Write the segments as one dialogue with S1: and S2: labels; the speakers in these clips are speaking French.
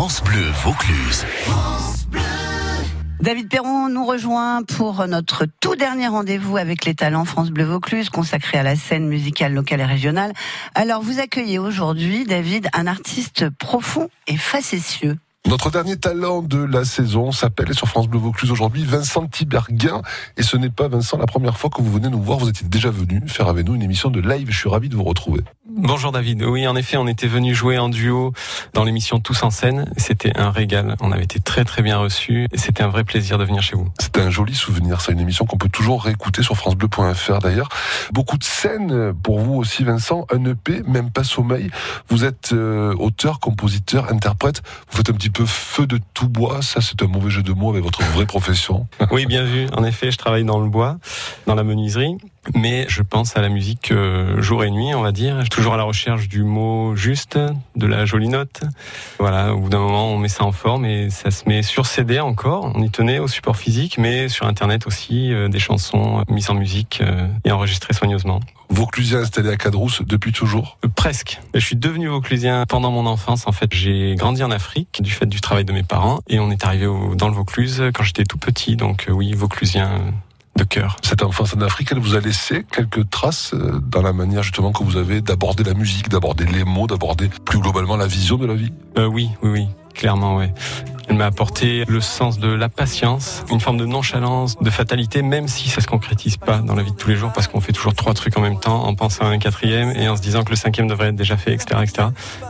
S1: France Bleu Vaucluse.
S2: David Perron nous rejoint pour notre tout dernier rendez-vous avec les talents France Bleu Vaucluse consacré à la scène musicale locale et régionale. Alors vous accueillez aujourd'hui, David, un artiste profond et facétieux.
S3: Notre dernier talent de la saison s'appelle sur France Bleu Vaucluse aujourd'hui Vincent Tiberguin et ce n'est pas Vincent la première fois que vous venez nous voir, vous étiez déjà venu faire avec nous une émission de live, je suis ravi de vous retrouver.
S4: Bonjour David. Oui, en effet, on était venu jouer en duo dans l'émission Tous en scène. C'était un régal. On avait été très très bien reçus et c'était un vrai plaisir de venir chez vous.
S3: C'était un joli souvenir. C'est une émission qu'on peut toujours réécouter sur francebleu.fr d'ailleurs. Beaucoup de scènes pour vous aussi, Vincent. Un EP, même pas sommeil. Vous êtes euh, auteur, compositeur, interprète. Vous faites un petit peu feu de tout bois. Ça, c'est un mauvais jeu de mots avec votre vraie profession.
S4: oui, bien vu. En effet, je travaille dans le bois, dans la menuiserie mais je pense à la musique euh, jour et nuit, on va dire. Toujours à la recherche du mot juste, de la jolie note. Voilà, au bout d'un moment, on met ça en forme et ça se met sur CD encore. On y tenait au support physique, mais sur Internet aussi, euh, des chansons mises en musique euh, et enregistrées soigneusement.
S3: Vauclusien installé à Cadrousse depuis toujours?
S4: Presque. Je suis devenu Vauclusien pendant mon enfance. En fait, j'ai grandi en Afrique du fait du travail de mes parents et on est arrivé dans le Vaucluse quand j'étais tout petit. Donc oui, Vauclusien de cœur.
S3: Cette enfance en Afrique, elle vous a laissé quelques traces euh, dans la manière justement que vous avez d'aborder la musique, d'aborder les mots, d'aborder plus globalement la vision de la vie?
S4: Euh, Oui, oui, oui, clairement, oui. Elle m'a apporté le sens de la patience, une forme de nonchalance, de fatalité, même si ça se concrétise pas dans la vie de tous les jours, parce qu'on fait toujours trois trucs en même temps, en pensant à un quatrième et en se disant que le cinquième devrait être déjà fait, etc., etc.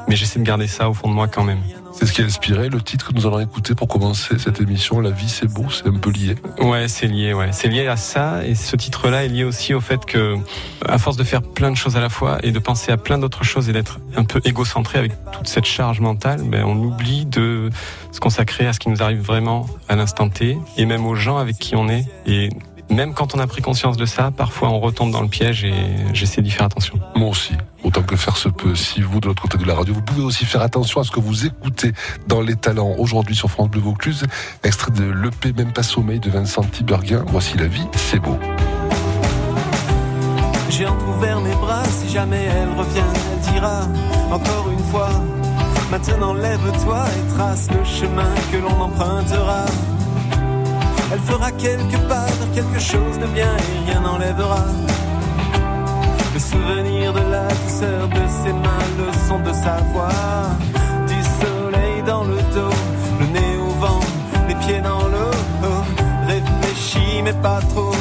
S4: Mais j'essaie de garder ça au fond de moi quand même.
S3: C'est ce qui a inspiré le titre que nous allons écouter pour commencer cette émission. La vie, c'est beau, c'est un peu lié.
S4: Ouais, c'est lié, ouais. C'est lié à ça. Et ce titre-là est lié aussi au fait que, à force de faire plein de choses à la fois et de penser à plein d'autres choses et d'être un peu égocentré avec toute cette charge mentale, ben, on oublie de se consacrer à ce qui nous arrive vraiment à l'instant T et même aux gens avec qui on est. Et même quand on a pris conscience de ça, parfois on retombe dans le piège et j'essaie d'y faire attention.
S3: Moi aussi, autant que faire se peut. Si vous, de l'autre côté de la radio, vous pouvez aussi faire attention à ce que vous écoutez dans les talents aujourd'hui sur France Bleu Vaucluse, extrait de l'EP Même pas sommeil de Vincent Tiberguin. Voici la vie, c'est beau.
S5: J'ai entrouvert mes bras, si jamais elle revient, elle dira encore une fois. Maintenant lève-toi et trace le chemin que l'on empruntera. Elle fera quelque part quelque chose de bien et rien n'enlèvera. Le souvenir de la douceur de ses mains, le son de sa voix, du soleil dans le dos, le nez au vent, les pieds dans l'eau. Réfléchis mais pas trop,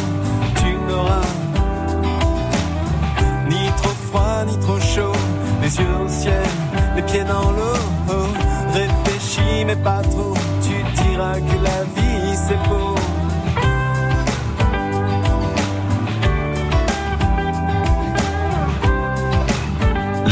S5: tu n'auras ni trop froid ni trop chaud, les yeux au ciel, les pieds dans l'eau. Réfléchis mais pas trop, tu diras que la vie c'est beau.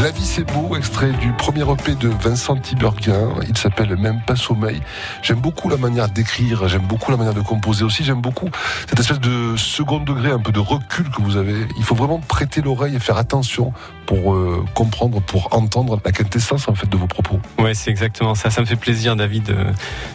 S3: La vie c'est beau, extrait du premier EP de Vincent Tiberguin. Il s'appelle Même pas sommeil. J'aime beaucoup la manière d'écrire, j'aime beaucoup la manière de composer aussi, j'aime beaucoup cette espèce de second degré, un peu de recul que vous avez. Il faut vraiment prêter l'oreille et faire attention pour euh, comprendre, pour entendre la quintessence en fait de vos propos.
S4: Ouais, c'est exactement ça. Ça me fait plaisir, David, euh,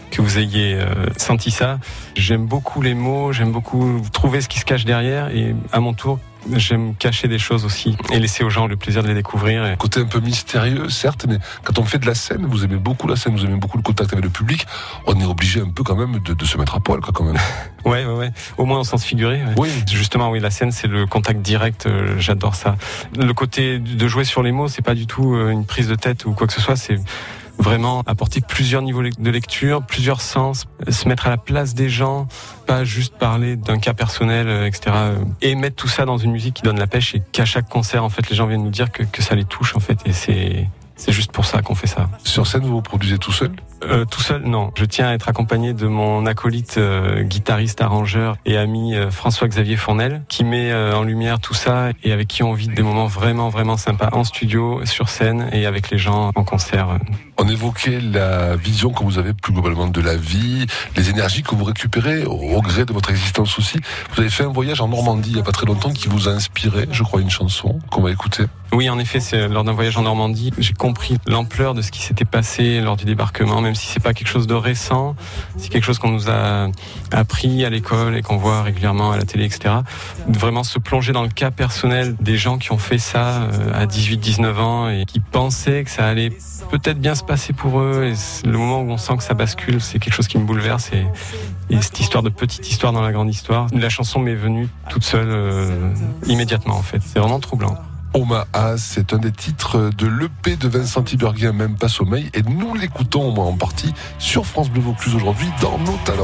S4: que vous ayez euh, senti ça. J'aime beaucoup les mots, j'aime beaucoup trouver ce qui se cache derrière et à mon tour J'aime cacher des choses aussi et laisser aux gens le plaisir de les découvrir.
S3: Côté un peu mystérieux, certes, mais quand on fait de la scène, vous aimez beaucoup la scène, vous aimez beaucoup le contact avec le public, on est obligé un peu quand même de, de se mettre à poil, quoi, quand même.
S4: ouais, ouais, ouais. Au moins au sens figuré.
S3: Oui.
S4: Justement, oui, la scène, c'est le contact direct. Euh, J'adore ça. Le côté de jouer sur les mots, c'est pas du tout euh, une prise de tête ou quoi que ce soit. C'est vraiment apporter plusieurs niveaux de lecture, plusieurs sens, se mettre à la place des gens, pas juste parler d'un cas personnel, euh, etc. Et mettre tout ça dans une musique qui donne la pêche et qu'à chaque concert, en fait, les gens viennent nous dire que, que ça les touche, en fait. Et c'est, c'est juste pour ça qu'on fait ça.
S3: Sur scène, vous vous produisez tout seul?
S4: Euh, Tout seul, non. Je tiens à être accompagné de mon acolyte, euh, guitariste, arrangeur et ami euh, François-Xavier Fournel, qui met euh, en lumière tout ça et avec qui on vit des moments vraiment, vraiment sympas en studio, sur scène et avec les gens en concert.
S3: On évoquait la vision que vous avez plus globalement de la vie, les énergies que vous récupérez au gré de votre existence aussi. Vous avez fait un voyage en Normandie il n'y a pas très longtemps qui vous a inspiré, je crois, une chanson qu'on va écouter.
S4: Oui, en effet, c'est lors d'un voyage en Normandie, j'ai compris l'ampleur de ce qui s'était passé lors du débarquement, même si c'est pas quelque chose de récent, c'est quelque chose qu'on nous a appris à l'école et qu'on voit régulièrement à la télé, etc. Vraiment se plonger dans le cas personnel des gens qui ont fait ça euh, à 18, 19 ans et qui pensaient que ça allait peut-être bien se passer pour eux. Et le moment où on sent que ça bascule, c'est quelque chose qui me bouleverse. Et, et, cette histoire de petite histoire dans la grande histoire, la chanson m'est venue toute seule euh, immédiatement en fait. C'est vraiment troublant.
S3: Omaha, c'est un des titres de l'EP de Vincent Tiberghien, même pas sommeil, et nous l'écoutons au moins en partie sur France Bleu Vaucluse aujourd'hui dans Nos Talents.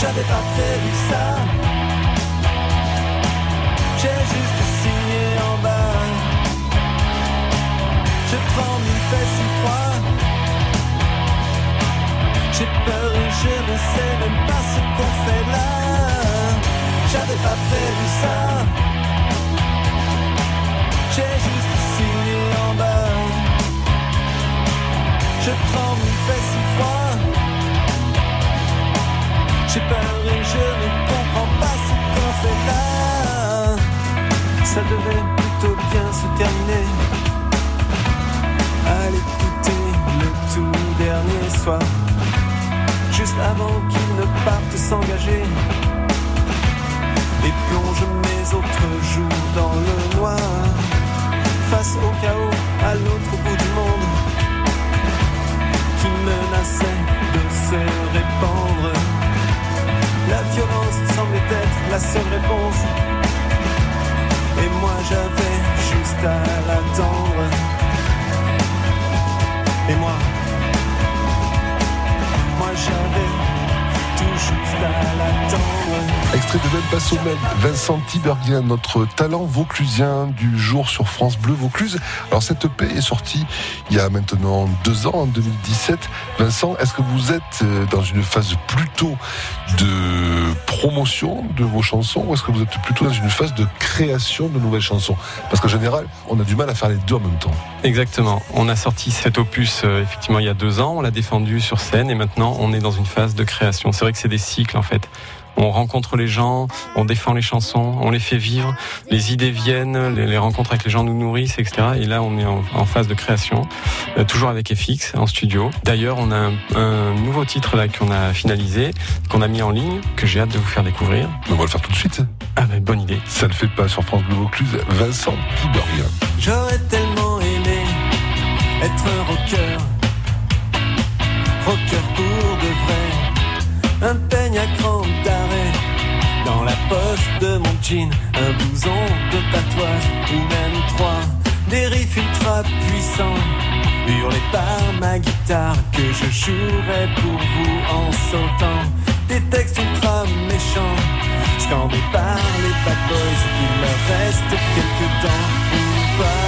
S5: J'avais pas prévu ça, j'ai juste signé en bas. Je prends une fesse si froid, j'ai peur et je ne sais même pas ce qu'on fait là. J'avais pas prévu ça. J'ai juste signé en bas. Je prends une fesse si froid. J'ai peur et je ne comprends pas ce qu'on fait là. Ça devait plutôt bien se terminer. À l'écouter le tout dernier soir. Juste avant qu'il ne parte s'engager. Et plonge mes autres jours dans le noir réponse. Et moi j'avais juste à l'attendre. Et moi, moi j'avais
S3: Extrait de Même pas sommeil, Vincent Tiberghien, notre talent vauclusien du jour sur France Bleu Vaucluse. Alors cette EP est sortie il y a maintenant deux ans, en 2017. Vincent, est-ce que vous êtes euh, dans une phase plutôt de promotion de vos chansons ou est-ce que vous êtes plutôt dans une phase de création de nouvelles chansons? Parce qu'en général, on a du mal à faire les deux en même temps.
S4: Exactement. On a sorti cet opus euh, effectivement il y a deux ans, on l'a défendu sur scène et maintenant on est dans une phase de création. C'est vrai que c'est des cycles en fait on rencontre les gens, on défend les chansons, on les fait vivre, les idées viennent, les, rencontres avec les gens nous nourrissent, etc. Et là, on est en, phase de création, euh, toujours avec FX en studio. D'ailleurs, on a un, nouveau titre là qu'on a finalisé, qu'on a mis en ligne, que j'ai hâte de vous faire découvrir.
S3: On va le faire tout de suite.
S4: Ah ben, bonne idée.
S3: Ça ne fait pas sur France Bleu Vaucluse, Vincent Tiberien.
S5: J'aurais tellement aimé être un rocker, rocker pour de vrai, un peigne à cran d'arrêt dans la poche de mon jean, un blouson de tatouage. Ou même trois, des riffs ultra puissants. Hurlés par ma guitare que je jouerai pour vous en sautant. Des textes ultra méchants scandés par les bad boys il leur reste quelques dents ou pas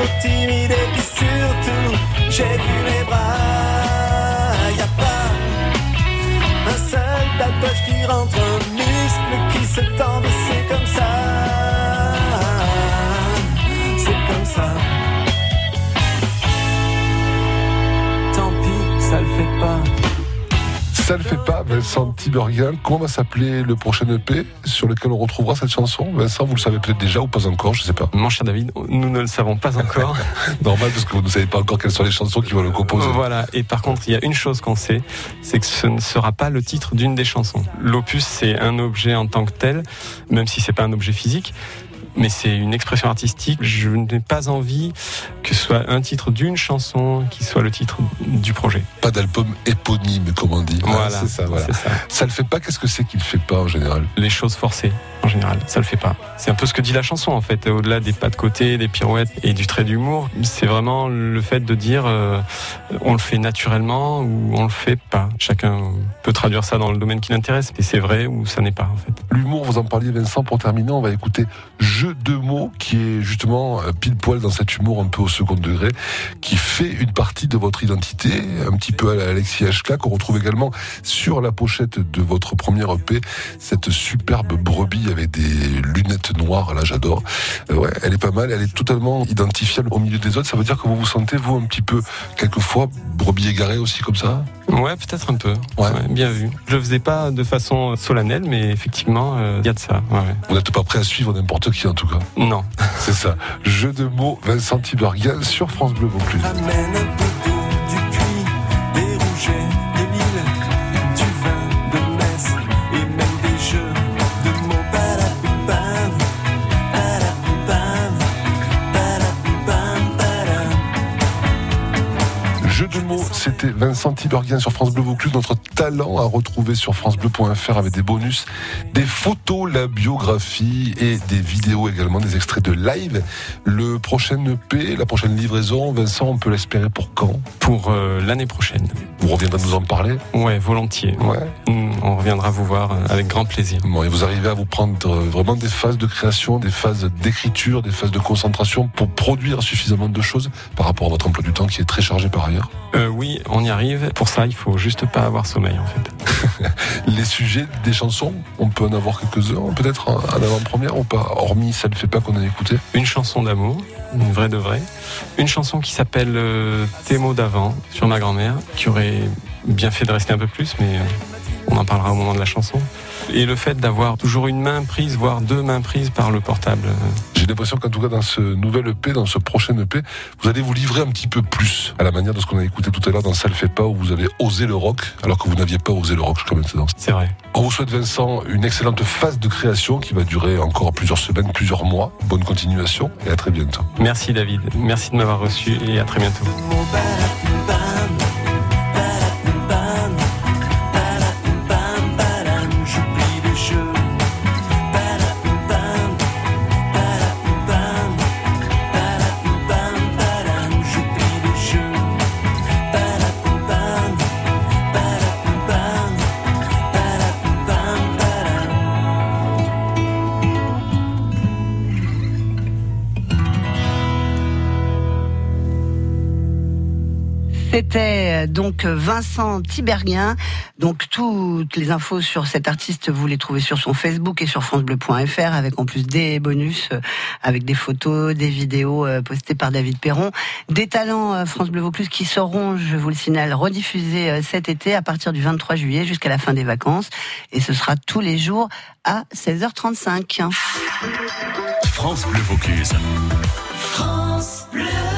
S5: trop timide et puis surtout j'ai vu mes bras. Y a pas un seul tatouage qui rentre un muscle qui se tend c'est comme ça. C'est comme ça. Tant pis ça le fait pas.
S3: Ça le fait pas, Vincent Tiberghien. Comment va s'appeler le prochain EP sur lequel on retrouvera cette chanson? Vincent, vous le savez peut-être déjà ou pas encore, je sais pas.
S4: Mon cher David, nous ne le savons pas encore.
S3: Normal, parce que vous ne savez pas encore quelles sont les chansons qui vont le composer.
S4: Voilà, et par contre, il y a une chose qu'on sait, c'est que ce ne sera pas le titre d'une des chansons. L'opus, c'est un objet en tant que tel, même si c'est pas un objet physique mais c'est une expression artistique. Je n'ai pas envie que ce soit un titre d'une chanson qui soit le titre du projet.
S3: Pas d'album éponyme, comme on dit.
S4: Voilà,
S3: c'est ça, voilà.
S4: ça.
S3: Ça le fait pas, qu'est-ce que c'est qu'il fait pas en général?
S4: Les choses forcées, en général, ça le fait pas. C'est un peu ce que dit la chanson en fait, au-delà des pas de côté, des pirouettes et du trait d'humour. C'est vraiment le fait de dire euh, on le fait naturellement ou on le fait pas. Chacun peut traduire ça dans le domaine qui l'intéresse, et c'est vrai ou ça n'est pas en fait.
S3: L'humour, vous en parliez Vincent, pour terminer, on va écouter Jeu de mots qui est justement euh, pile poil dans cet humour un peu au second degré, qui fait une partie de votre identité, un petit peu à Alexis Hachka, qu'on retrouve également sur la pochette de votre premier EP, cette superbe brebis avec des lunettes noires, là j'adore. Euh, ouais, elle est pas mal, elle est totalement identifiable au milieu des autres, ça veut dire que vous vous sentez, vous, un petit peu, quelquefois, brebis égaré aussi comme ça?
S4: Ouais, peut-être un peu. Ouais. bien vu. Je le faisais pas de façon solennelle, mais effectivement, il y a de ça.
S3: Vous n'êtes pas prêt à suivre n'importe qui en tout cas.
S4: Non.
S3: C'est ça. Jeu de mots, Vincent Tiberghien sur France Bleu Vaucluse. C'était Vincent Tiberghien sur France Bleu Vaucluse. Notre talent à retrouver sur francebleu.fr avec des bonus, des photos, la biographie et des vidéos également, des extraits de live. Le prochain EP, la prochaine livraison, Vincent, on peut l'espérer pour quand?
S4: Pour euh, l'année prochaine.
S3: Vous reviendrez nous en parler?
S4: Ouais, volontiers. Ouais. On reviendra vous voir euh, avec grand plaisir.
S3: Bon, et vous arrivez à vous prendre euh, vraiment des phases de création, des phases d'écriture, des phases de concentration pour produire suffisamment de choses par rapport à votre emploi du temps qui est très chargé par ailleurs?
S4: Oui, on y arrive. Pour ça, il faut juste pas avoir sommeil en fait.
S3: Les sujets des chansons, on peut en avoir quelques-uns, peut-être en avant-première ou pas? Hormis, ça ne fait pas qu'on a écouté.
S4: Une chanson d'amour, une vraie de vraie. Une chanson qui s'appelle euh, Tes mots d'avant sur ma grand-mère, qui aurait bien fait de rester un peu plus, mais euh, on en parlera au moment de la chanson. Et le fait d'avoir toujours une main prise, voire deux mains prises par le portable.
S3: J'ai l'impression qu'en tout cas dans ce nouvel EP, dans ce prochain EP, vous allez vous livrer un petit peu plus à la manière de ce qu'on a écouté tout à l'heure dans Ça le fait pas, où vous avez osé le rock, alors que vous n'aviez pas osé le rock jusqu'à maintenant.
S4: C'est vrai.
S3: On vous souhaite Vincent une excellente phase de création qui va durer encore plusieurs semaines, plusieurs mois. Bonne continuation et à très bientôt.
S4: Merci David, merci de m'avoir reçu et à très bientôt.
S2: Donc Vincent Tiberghien. Donc toutes les infos sur cet artiste, vous les trouvez sur son Facebook et sur francebleu.fr avec en plus des bonus euh, avec des photos, des vidéos euh, postées par David Perron, des talents France Bleu Vaucluse qui seront, je vous le signale, rediffusés cet été à partir du 23 juillet jusqu'à la fin des vacances et ce sera tous les jours à 16h35.
S1: France Bleu Vaucluse. France Bleu.